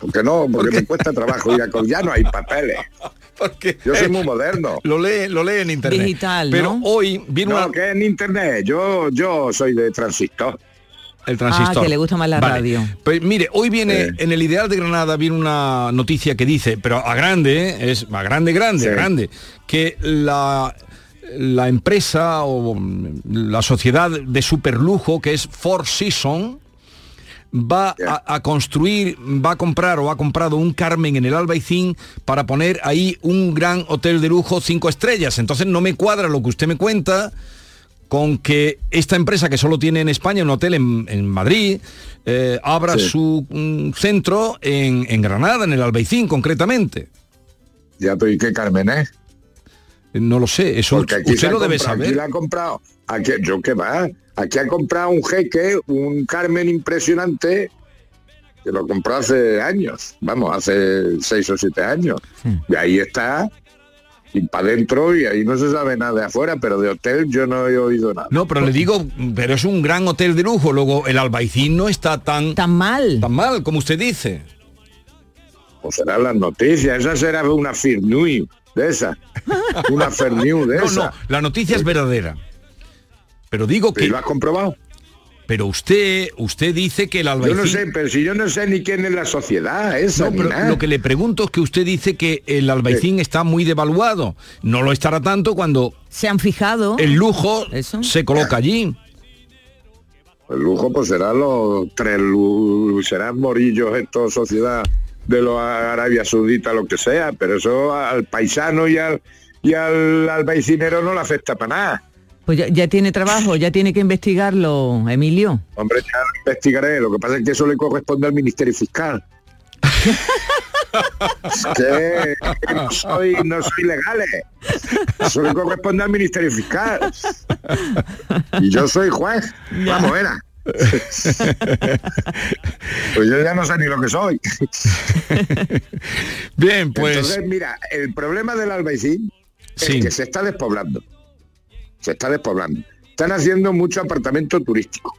Porque no, porque me cuesta trabajo ir a con ya no hay papeles. Yo soy muy moderno. Lo lee, lo lee en internet. Digital, Pero ¿no? hoy viene No, una- que en internet. Yo, yo soy de transistor. el transistor. Ah, que le gusta más la Vale. radio. Pues mire, hoy viene Sí. en el Ideal de Granada viene una noticia que dice, pero a grande, ¿eh? es a grande, grande, Sí. grande, que la la empresa o la sociedad de superlujo que es Four Seasons va a, a construir, va a comprar o ha comprado un Carmen en el Albaicín para poner ahí un gran hotel de lujo cinco estrellas. Entonces no me cuadra lo que usted me cuenta con que esta empresa que solo tiene en España un hotel en, en Madrid eh, abra Sí. su mm, centro en, en Granada, en el Albaicín concretamente. Ya estoy que Carmen es. No lo sé, eso usted lo debe comprado, Aquí saber. la ha comprado. Aquí, yo qué va. Aquí ha comprado un jeque, un Carmen impresionante, que lo compró hace años. Vamos, hace seis o siete años. Y ahí está. Y para adentro y ahí no se sabe nada de afuera, pero de hotel yo no he oído nada. No, pero le digo, pero es un gran hotel de lujo. Luego el Albaicín no está tan tan mal, tan mal como usted dice. O serán las noticias, esa será una News de esa. Una Fair News de No, esa. no, la noticia es verdadera. Pero digo que. ¿Y lo has comprobado? Pero usted, usted dice que el Yo Albaicín. no sé, pero si yo no sé ni quién es la sociedad esa. No, ni pero nada. lo que le pregunto es que usted dice que el Albaicín está muy devaluado. No lo estará tanto cuando Se han fijado. el lujo se coloca allí. El lujo pues será los tres lu- serán morillos esto sociedad de los Arabia Saudita, lo que sea, pero eso al paisano y al y al, no le afecta para nada. Pues ya, ya tiene trabajo, ya tiene que investigarlo, Emilio. Hombre, ya lo investigaré. Lo que pasa es que eso le corresponde al Ministerio Fiscal. Que no soy, no soy legal. eh. Eso le corresponde al Ministerio Fiscal. Y yo soy juez. Vamos, era. Pues yo ya no sé ni lo que soy. Bien, pues... Entonces, mira, el problema del Albaicín Sí. es que se está despoblando. Se está despoblando. Están haciendo mucho apartamento turístico.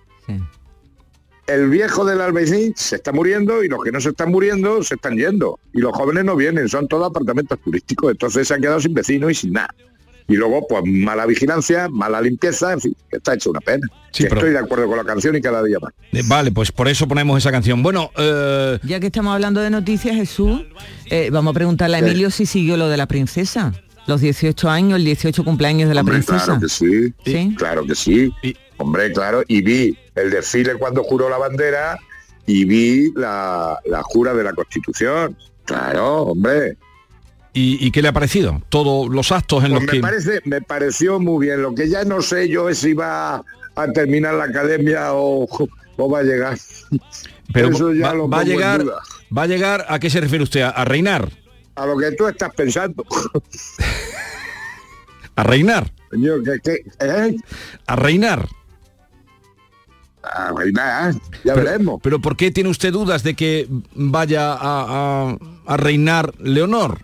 El viejo del Albaicín se está muriendo y los que no se están muriendo se están yendo. Y los jóvenes no vienen, son todos apartamentos turísticos. Entonces se han quedado sin vecinos y sin nada. Y luego, pues mala vigilancia, mala limpieza, en fin, que está hecho una pena. Sí, pero- Estoy de acuerdo con la canción y cada día más. Eh, Vale, pues por eso ponemos esa canción. Bueno, eh, Ya que estamos hablando de noticias, Jesús, eh, vamos a preguntarle a. Emilio si siguió lo de la princesa. Los 18 años, el 18 cumpleaños de la Hombre, princesa. Claro que sí, Sí. claro que sí. Hombre, claro, y vi el desfile cuando juró la bandera y vi la, la jura de la Constitución. Claro, hombre. ¿y, y qué le ha parecido? Todos los actos en Pues los me que... parece, me pareció muy bien. Lo que ya no sé yo es si va a terminar la academia o, o va a llegar. Pero Eso ya va, lo va a llegar, va a llegar, ¿a qué se refiere usted? ¿A, a reinar? A lo que tú estás pensando. ¿A reinar? Que- ¿eh? ¿A reinar? A reinar, ya pero, veremos. Pero ¿por qué tiene usted dudas de que vaya a, a- a reinar Leonor?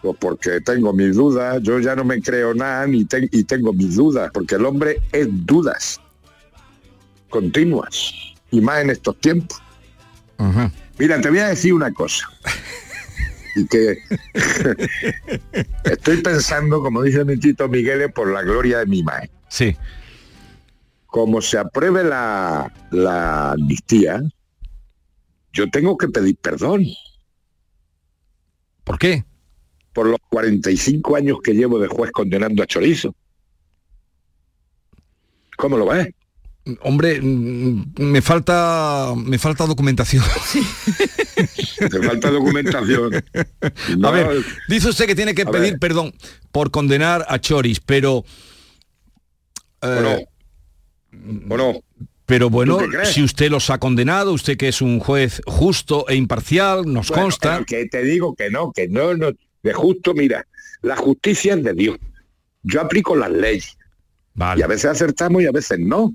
Pues porque tengo mis dudas, yo ya no me creo nada ni y tengo mis dudas, porque el hombre es dudas continuas, y más en estos tiempos. Mira, te voy a decir una cosa. Y que estoy pensando, como dice mi tito Miguel, por la gloria de mi madre. Sí. Como se apruebe la, la amnistía, yo tengo que pedir perdón. ¿Por qué? Por los 45 años que llevo de juez condenando a Chorizo. ¿Cómo lo ves? Hombre, mm, me falta me falta documentación. Te falta documentación. A ver, dice usted que tiene que A pedir ver. perdón por condenar a Choris, pero eh, ¿O no? Pero bueno, si usted los ha condenado, usted que es un juez justo e imparcial, nos Bueno, consta. que te digo que no, que no, no. De justo, mira, la justicia es de Dios. Yo aplico las leyes. Y a veces acertamos y a veces no.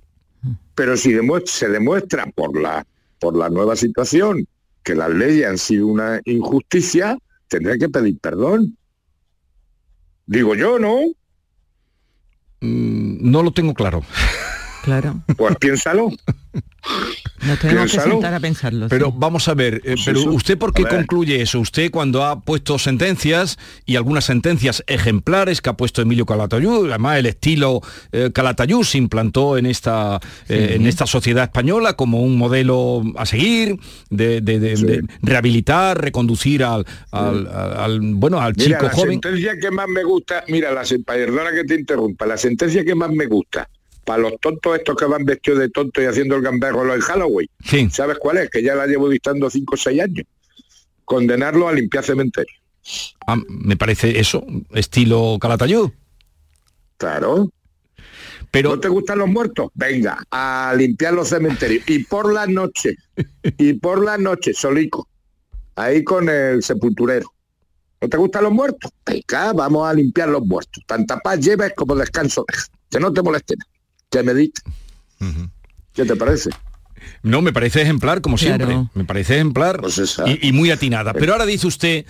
Pero si demuestra- se demuestra por la, por la nueva situación que las leyes han sido una injusticia, tendré que pedir perdón. Digo yo, ¿no? Mm, no lo tengo claro. Claro. Pues piénsalo. Nos tenemos que sentar a pensarlo. Pero sí. vamos a ver, eh, Pues pero eso, usted por qué concluye eso? Usted cuando ha puesto sentencias y algunas sentencias ejemplares que ha puesto Emilio Calatayud, además el estilo eh, Calatayud se implantó en esta eh, Sí. en esta sociedad española como un modelo a seguir de, de- de- de rehabilitar, reconducir al, al- al- al- bueno al Mira, chico la joven. sentencia que más me gusta, mira, la, perdona que te interrumpa, la sentencia que más me gusta, para los tontos estos que van vestidos de tontos y haciendo el gamberro en Halloween, ¿sabes cuál es? Que ya la llevo dictando 5 o 6 años. Condenarlo a limpiar cementerio. Ah, me parece eso, estilo Calatayud. Claro. Pero... ¿No te gustan los muertos? Venga, a limpiar los cementerios. Y por la noche, y por la noche, solico, ahí con el sepulturero. ¿No te gustan los muertos? Venga, vamos a limpiar los muertos. Tanta paz lleves como descanso deja. Que no te molesten, que medite. ¿Qué te parece? No, me parece ejemplar, como Claro. siempre. Me parece ejemplar y, y muy atinada. Pero ahora dice usted,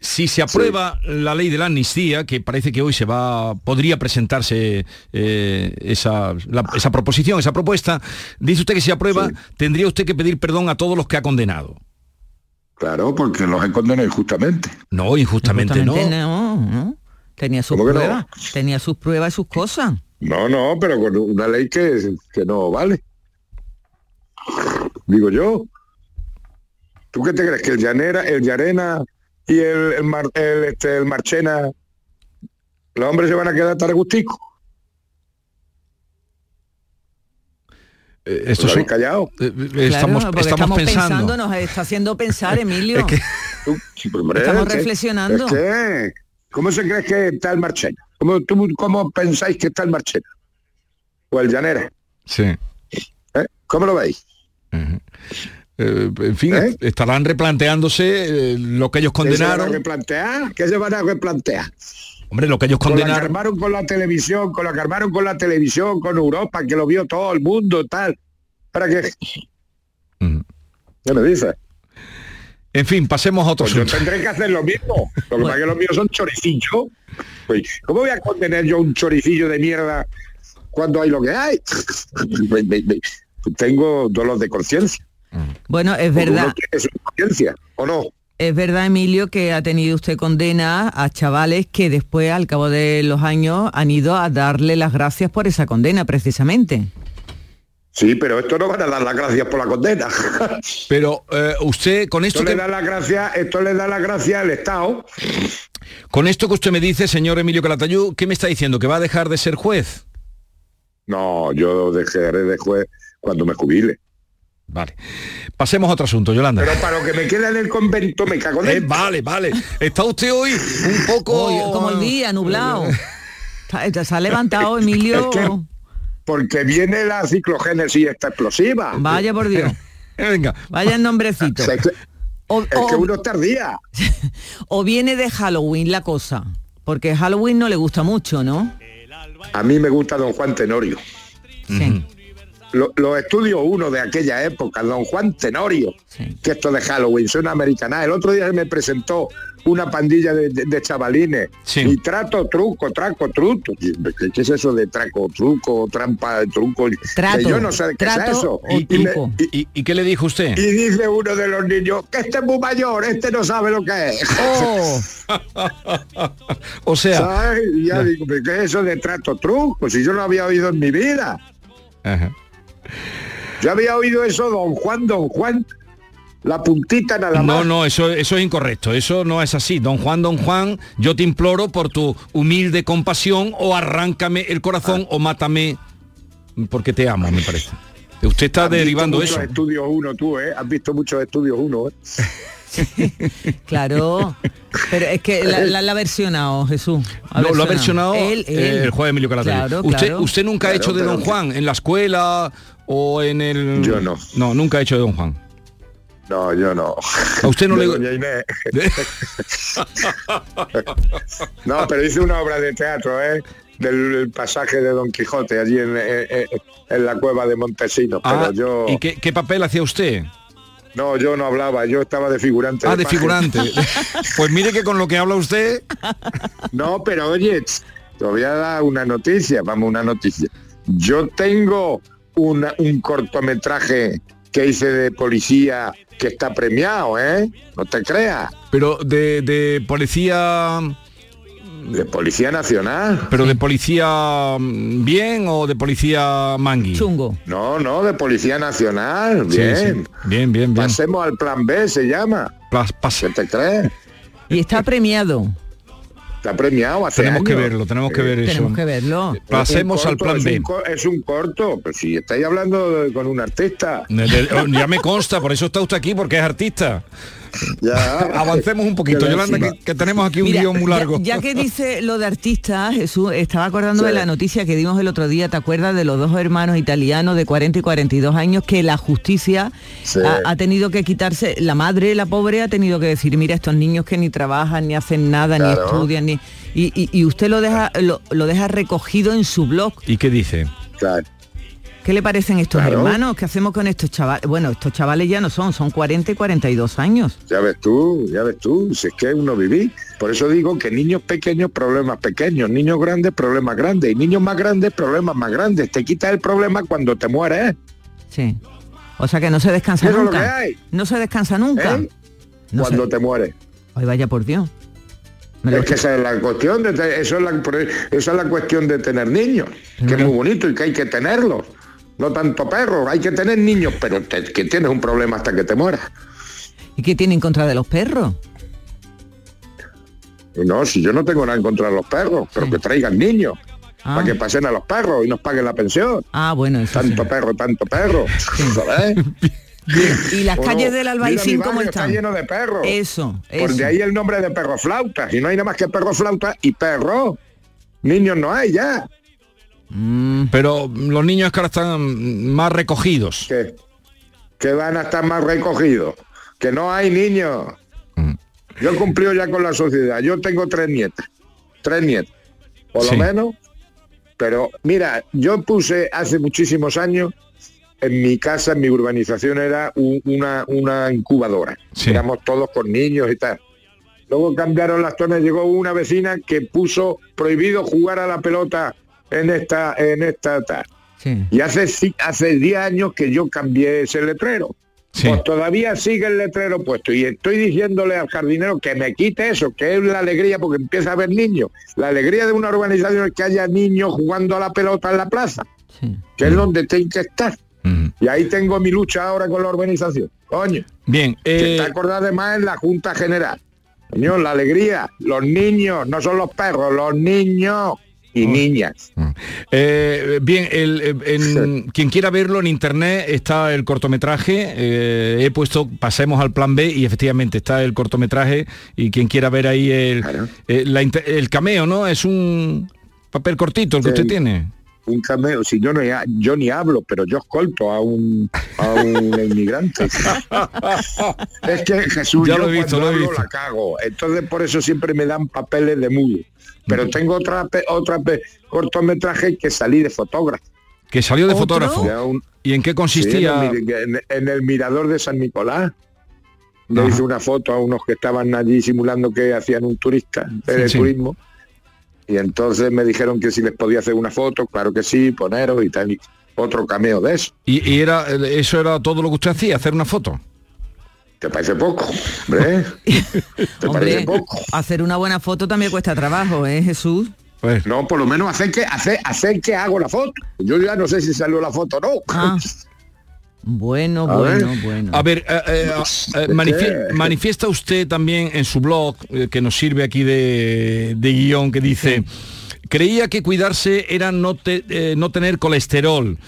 si se aprueba la ley de la amnistía, que parece que hoy se va, podría presentarse eh, esa, la- esa proposición, esa propuesta, dice usted que si se aprueba, tendría usted que pedir perdón a todos los que ha condenado. Claro, porque los he condenado injustamente. No, injustamente, Justamente no. no, no. Tenía sus pruebas. Tenía sus pruebas y sus cosas. No, no, pero con una ley que, que no vale. Digo yo. ¿Tú qué te crees? Que el Llanera, el Llarena y el, el, Mar- el, este, el Marchena, los hombres se van a quedar taragustico. Eh, Esto ¿Os son- callado? eh, Claro, estamos, pensando. nos está haciendo pensar, Emilio. Estamos es que- reflexionando. es que, ¿Cómo se cree que está el Marchena? ¿Cómo, tú, ¿Cómo pensáis que está el Marchena? ¿O el Llanera? Sí. ¿Eh? ¿Cómo lo veis? Eh, en fin, estarán replanteándose eh, lo que ellos ¿Qué se van a condenaron. replantear? ¿Qué se van a replantear? Hombre, lo que ellos Con la que condenaron. armaron con la televisión, con la que armaron con la televisión, con Europa, que lo vio todo el mundo, tal. ¿Para qué? ¿Qué me dices? En fin, pasemos a otro Pues yo tendré que hacer lo mismo. Lo que pasa es que los míos son choricillos. Pues, ¿Cómo voy a contener yo un choricillo de mierda cuando hay lo que hay? Me- me- me- Tengo dolor de conciencia. Bueno, es verdad. su conciencia, ¿o no? Es verdad, Emilio, que ha tenido usted condena a chavales que después, al cabo de los años, han ido a darle las gracias por esa condena, precisamente. Sí, pero esto no van a dar las gracias por la condena. Pero eh, usted, con esto Esto le que, da la gracia, esto le da la gracia al Estado. Con esto que usted me dice, señor Emilio Calatayud, ¿qué me está diciendo? ¿Que va a dejar de ser juez? No, yo dejaré de juez cuando me jubile. Vale. Pasemos a otro asunto, Yolanda. Pero para lo que me queda en el convento me cago en Eh, vale, vale. Está usted hoy un poco... Oye, como el día, nublado. Está- Se ha levantado, Emilio. Es que- Porque viene la ciclogénesis esta explosiva. Vaya por Dios. Venga. Vaya el nombrecito. O, es que uno está tardía. o viene de Halloween la cosa. Porque Halloween no le gusta mucho, ¿no? A mí me gusta don Juan Tenorio. Sí. Lo- Los estudios uno de aquella época, don Juan Tenorio, que esto de Halloween, son americanas. El otro día se me presentó una pandilla de, de- de chavalines y trato, truco, traco, truco. ¿Qué, es eso de traco, truco, trampa, truco? Trato, Que yo no sé qué es trato eso. o truco. ¿Y, y qué le dijo usted? Y dice uno de los niños, que este es muy mayor, este no sabe lo que es. o sea... ¿Sabes? Y ya digo, ¿pero ¿qué es eso de trato truco? Si yo no había oído en mi vida. Ajá. Yo había oído eso, don Juan, don Juan, la puntita nada más. No, no, eso, eso es incorrecto, eso no es así. Don Juan, don Juan, yo te imploro por tu humilde compasión o arráncame el corazón Ah. o mátame porque te amo, me parece. Usted está Has visto derivando muchos eso. estudios uno, tú, ¿eh? Has visto muchos estudios uno, ¿eh? Claro. Pero es que la, la- la ha versionado, Jesús. No, lo ha versionado Él, él. eh, el juez Emilio Calatayud. Claro, usted, claro. usted nunca ha hecho de Don Juan en la escuela o en el. Yo no. No, nunca ha hecho de Don Juan. No, yo no. A usted no De le. doña Inés. no, pero hice una obra de teatro, ¿eh? Del pasaje de Don Quijote allí en, en- en la cueva de Montesinos. Pero Ah, yo. ¿Y qué, qué papel hacía usted? No, yo no hablaba, yo estaba de figurante. Ah, de figurante. pues mire que con lo que habla usted. No, pero oye, te voy a dar una noticia, vamos, una noticia. Yo tengo una- un cortometraje que hice de policía que está premiado, ¿eh? No te creas. Pero de, de policía. De policía nacional. Pero de policía bien o de policía mangui. Chungo. No, no, de policía nacional. Bien. sí. Bien, bien, bien. Pasemos al plan B, se llama. ¿Qué te crees? Y está premiado. Está premiado hace Tenemos que verlo, tenemos que ver eso. Tenemos que verlo. Pasemos al plan B. Es un, co- es un corto, pero si estáis hablando de- con un artista. De- de- oh, ya me consta, por eso está usted aquí, porque es artista. Ya. Avancemos un poquito, Yolanda, que, que tenemos aquí un guion muy ya- largo. Ya, que dice lo de artistas, Jesús, estaba acordando de Sí. la noticia que dimos el otro día, ¿te acuerdas de los dos hermanos italianos de 40 y 42 años que la justicia Sí. ha, ha tenido que quitarse, la madre, la pobre, ha tenido que decir, mira, estos niños que ni trabajan, ni hacen nada, ni estudian, ni... Y, y- y usted lo deja, lo, lo deja recogido en su blog. ¿Y qué dice? Claro. ¿Qué le parecen estos Claro. hermanos? ¿Qué hacemos con estos chavales? Bueno, estos chavales ya no son, son 40 y 42 años. Ya ves tú, ya ves tú, si es que uno viví. Por eso digo que niños pequeños, problemas pequeños, niños grandes, problemas grandes, y niños más grandes, problemas más grandes. Te quita el problema cuando te mueres. Sí. O sea que no se descansa Eso lo nunca. que hay. No se descansa nunca. ¿Eh? No cuando te mueres. Ay, vaya por Dios. Me Es que esa es la cuestión de eso es la, esa es la cuestión de tener niños, que es muy bonito y que hay que tenerlos. No tanto perros, hay que tener niños, pero te- que tienes un problema hasta que te mueras. ¿Y qué tiene en contra de los perros? No, si yo no tengo nada en contra de los perros, pero que traigan niños. para que pasen a los perros y nos paguen la pensión. Ah, bueno, eso Tanto perro, tanto perro. ¿sabes? ¿Y las ¿O calles del Albaicín cómo están? Está lleno de perros. Eso, Por eso. de ahí el nombre de perro flauta. Y no hay nada más que perro flauta y perro. Niños no hay ya. Pero los niños que ahora están más recogidos. Que, que van a estar más recogidos. Que no hay niños. Mm. Yo he cumplido ya con la sociedad. Yo tengo tres nietas. Tres nietas. Por Sí. lo menos. Pero mira, yo puse hace muchísimos años en mi casa, en mi urbanización, era un- una, una incubadora. Éramos todos con niños y tal. Luego cambiaron las zonas, llegó una vecina que puso prohibido jugar a la pelota en esta, en esta tal. Y hace hace 10 años que yo cambié ese letrero. Pues todavía sigue el letrero puesto y estoy diciéndole al jardinero que me quite eso, que es la alegría porque empieza a haber niños. La alegría de una urbanización es que haya niños jugando a la pelota en la plaza, que es donde tienen que estar. Y ahí tengo mi lucha ahora con la urbanización. Coño. Bien, Que eh, está acordado además en la Junta General. Coño, la alegría, los niños, no son los perros, los niños y niñas. Eh, bien, el, eh, en- quien quiera verlo en internet está el cortometraje. eh, he puesto pasemos al plan B y efectivamente está el cortometraje y quien quiera ver ahí el, la inter- el cameo, ¿no? Es un papel cortito el que Sí. usted tiene. Un cameo, si yo no yo ni hablo, pero yo escolto a un a un inmigrante. es que Jesús, Ya yo lo he visto, cuando lo he hablo visto. la cago. Entonces por eso siempre me dan papeles de mudo. Pero tengo otra pe- otra cortometraje que salí de fotógrafo. Que salió de ¿Otro? fotógrafo. Un- ¿Y en qué consistía? Sí, en, el, mi- en- en el mirador de San Nicolás. Le Ajá. hice una foto a unos que estaban allí simulando que hacían un turista de Sí, sí. turismo. Y entonces me dijeron que si les podía hacer una foto, claro que sí, poneros y tal. y Otro cameo de eso. y, y era eh, eso era todo lo que usted hacía, hacer una foto. ¿Te parece poco? Hombre, ¿Te Hombre, parece poco? hacer una buena foto también cuesta trabajo, ¿eh, Jesús? No, por lo menos hacer que, hacer, hacer que hago la foto. Yo ya no sé si salió la foto o no. Ah. Bueno, A bueno, ver. bueno. A ver, eh, eh, eh, manifiesta usted también en su blog, eh, que nos sirve aquí de, de guion, que dice, creía que cuidarse era no, te- eh, no tener colesterol,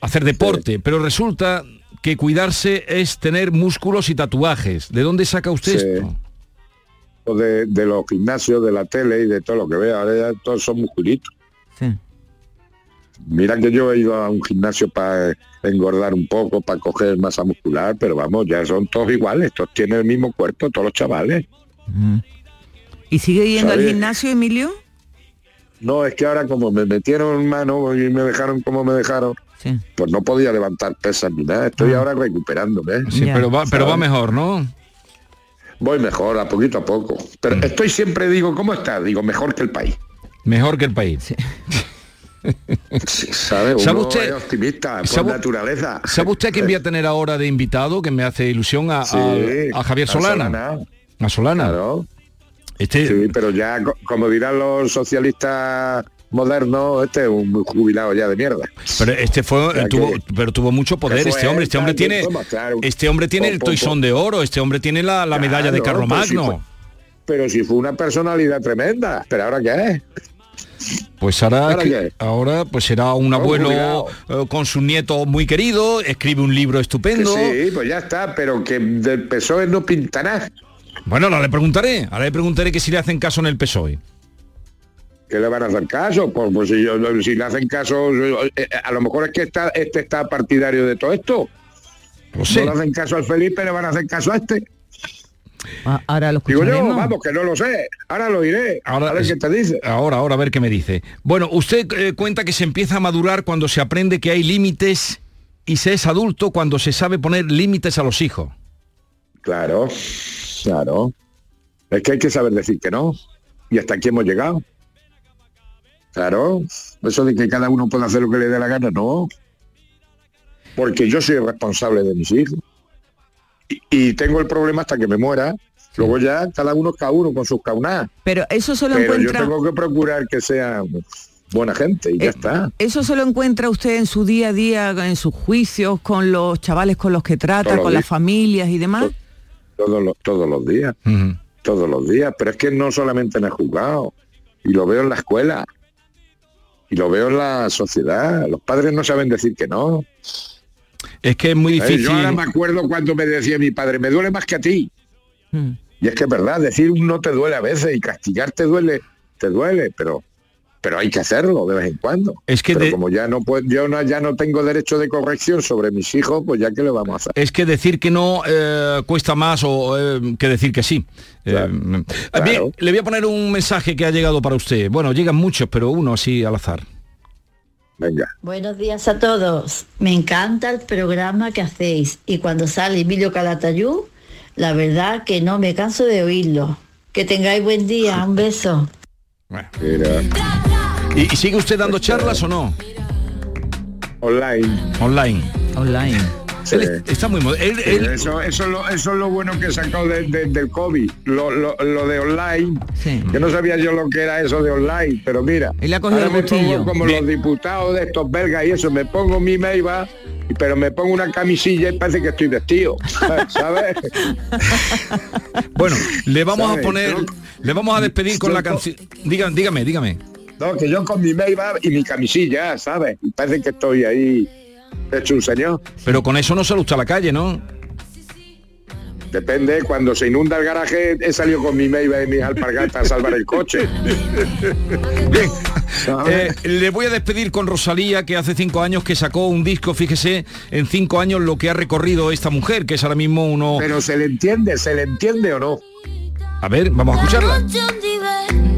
hacer deporte, pero resulta que cuidarse es tener músculos y tatuajes. ¿De dónde saca usted Sí. esto? O de, de los gimnasios, de la tele y de todo lo que veo. Ahora ya todos son musculitos. Sí. Mira que yo he ido a un gimnasio para engordar un poco, para coger masa muscular, pero vamos, ya son todos iguales, todos tienen el mismo cuerpo, todos los chavales. ¿Y sigue yendo al gimnasio, Emilio? No, es que ahora como me metieron mano y me dejaron como me dejaron, Sí. pues no podía levantar pesas ni nada. Estoy ahora recuperándome. ¿eh? Sí, pero va, pero va mejor, ¿no? Voy mejor, a poquito a poco. Pero estoy siempre, digo, ¿cómo está? Digo, mejor que el país. Mejor que el país. Sí, ¿sabe? ¿Sabe Uno usted- es optimista, por sabe- naturaleza. ¿Sabe usted quién voy a tener ahora de invitado? Que me hace ilusión a, Sí, a- a Javier a Solana. Solana. A Solana. Claro. Este, Sí, pero ya, co- como dirán los socialistas modernos, este es un jubilado ya de mierda. Pero este fue, O sea tuvo, que- pero tuvo mucho poder este hombre. Este hombre tiene, claro. este hombre tiene el Po, po, po. toisón de oro. Este hombre tiene la, la medalla de pero si Carlomagno. fue- Pero si fue una personalidad tremenda, pero ahora qué es? Pues ahora, ¿Ahora pues será un Oh, abuelo eh, con su nieto muy querido, escribe un libro Que estupendo. sí, pues ya está, pero que del PSOE no pinta nada. Bueno, ahora le preguntaré, ahora le preguntaré que si le hacen caso en el PSOE. ¿Qué le van a hacer caso? Pues, pues si, yo- si le hacen caso, yo- eh, a lo mejor es que está, este está partidario de todo esto. No sé. No le hacen caso al Felipe, le van a hacer caso a este. Ah, Ahora lo Digo yo, vamos, que no lo sé. Ahora lo iré. Ahora, a ver qué te dice. Ahora, ahora, a ver qué me dice. Bueno, usted eh, cuenta que se empieza a madurar cuando se aprende que hay límites y se es adulto cuando se sabe poner límites a los hijos. Claro, claro. Es que hay que saber decir que no. Y hasta aquí hemos llegado. Claro. Eso de que cada uno puede hacer lo que le dé la gana, no. Porque yo soy responsable de mis hijos. Y, y tengo el problema hasta que me muera. Luego ya cada uno es cada uno con sus caunadas. Pero eso se lo Pero yo tengo que procurar que sean buena gente y ya Eh, está. Eso se lo encuentra usted en su día a día, en sus juicios, con los chavales con los que trata, Todos con las días. familias y demás. Todos los, todos los días. Todos los días. Pero es que no solamente en el juzgado. Y lo veo en la escuela. Y lo veo en la sociedad. Los padres no saben decir que no. Es que es muy difícil. Yo ahora me acuerdo cuando me decía mi padre, me duele más que a ti. Hmm. Y es que es verdad, decir un no te duele a veces y castigar te duele, te duele, pero pero hay que hacerlo de vez en cuando. Es que Pero de- como ya no puedo, yo no, ya no tengo derecho de corrección sobre mis hijos, pues ya que le vamos a hacer. Es que decir que no eh, cuesta más o eh, que decir que sí. Eh, bien, le voy a poner un mensaje que ha llegado para usted. Bueno, llegan muchos, pero uno así al azar. Venga. Buenos días a todos. Me encanta el programa que hacéis y cuando sale Emilio Calatayú, la verdad que no me canso de oírlo. Que tengáis buen día, un beso. ¿Y, y sigue usted dando charlas o no? Online. Online. Online. Sí. Él está muy él- Sí, él- eso, eso, es lo, eso es lo bueno que he sacado de- de- del COVID, lo, lo- lo de online, que no sabía yo lo que era eso de online, pero mira, Él le ha cogido ahora el me pongo como los diputados de estos belgas y eso, me pongo mi Meiba, pero me pongo una camisilla y parece que estoy vestido, ¿sabes? Bueno, le vamos a poner, Yo- le vamos a despedir con yo la canción. Dígame, dígame, dígame. No, que yo con mi Meiba y mi camisilla, ¿sabes? Y parece que estoy ahí hecho un señor. Pero con eso no sale usted a la calle, ¿no? Depende, cuando se inunda el garaje he salido con mi Meiba y mis alpargatas a salvar el coche. Bien, eh, le voy a despedir con Rosalía, que hace cinco años que sacó un disco, fíjese, en cinco años lo que ha recorrido esta mujer, que es ahora mismo uno... Pero se le entiende, se le entiende o no. A ver, vamos a escucharla.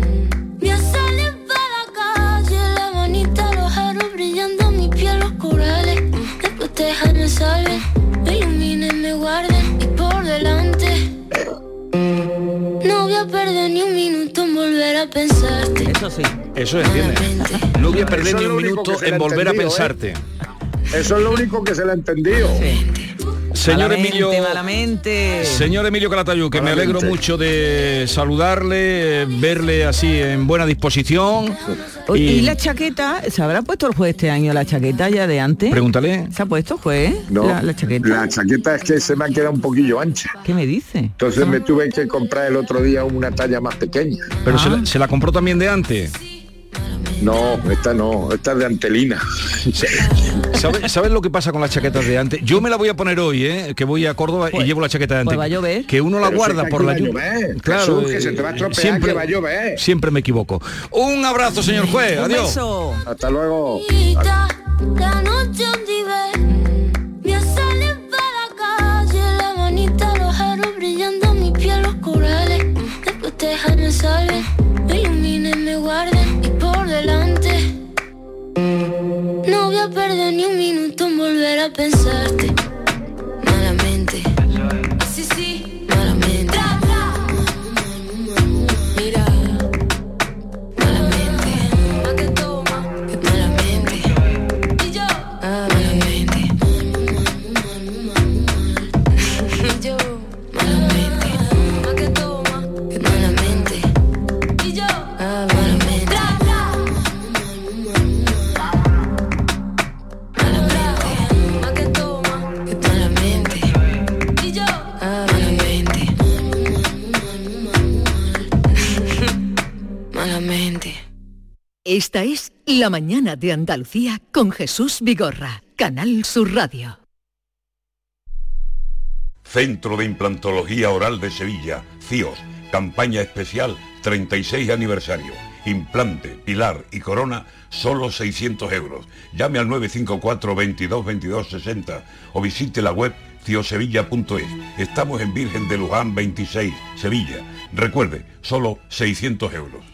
No voy a perder ni un minuto en volver a pensarte. Eso sí. Eso entiende. No voy a perder ni es un lo único minuto que se le en volver a ¿eh? pensarte. Eso es lo único que se le ha entendido. Señor Malamente, Emilio... malamente. Señor Emilio Calatayud, que me alegro mucho de saludarle, verle así en buena disposición. ¿Y la chaqueta? ¿Se habrá puesto el juez este año la chaqueta ya de antes? Pregúntale. ¿Se ha puesto juez? No, La, la chaqueta. la chaqueta es que se me ha quedado un poquillo ancha. ¿Qué me dice? Entonces me tuve que comprar el otro día una talla más pequeña. Pero se, la, se la compró también de antes. No, esta no, esta es de antelina. ¿Sabes ¿sabes lo que pasa con las chaquetas de antes? Yo me la voy a poner hoy, ¿eh? que voy a Córdoba y llevo la chaqueta de antes. pues va a llover. Que uno la Pero guarda por la lluvia. llover, Jesús, que se te va a estropear, siempre, que va a llover. siempre me equivoco. Un abrazo, señor juez. Un Adiós. beso. Hasta luego. Después te dejan me iluminen, me guarden No voy a perder ni un minuto en volver a pensarte. Esta es La mañana de Andalucía con Jesús Vigorra, Canal Sur Radio. Centro de Implantología Oral de Sevilla, CIOS, campaña especial 36 aniversario. Implante, pilar y corona, solo 600 euros. Llame al 954 22 22 60 o visite la web ciosevilla.es. Estamos en Virgen de Luján 26, Sevilla. Recuerde, solo 600 euros.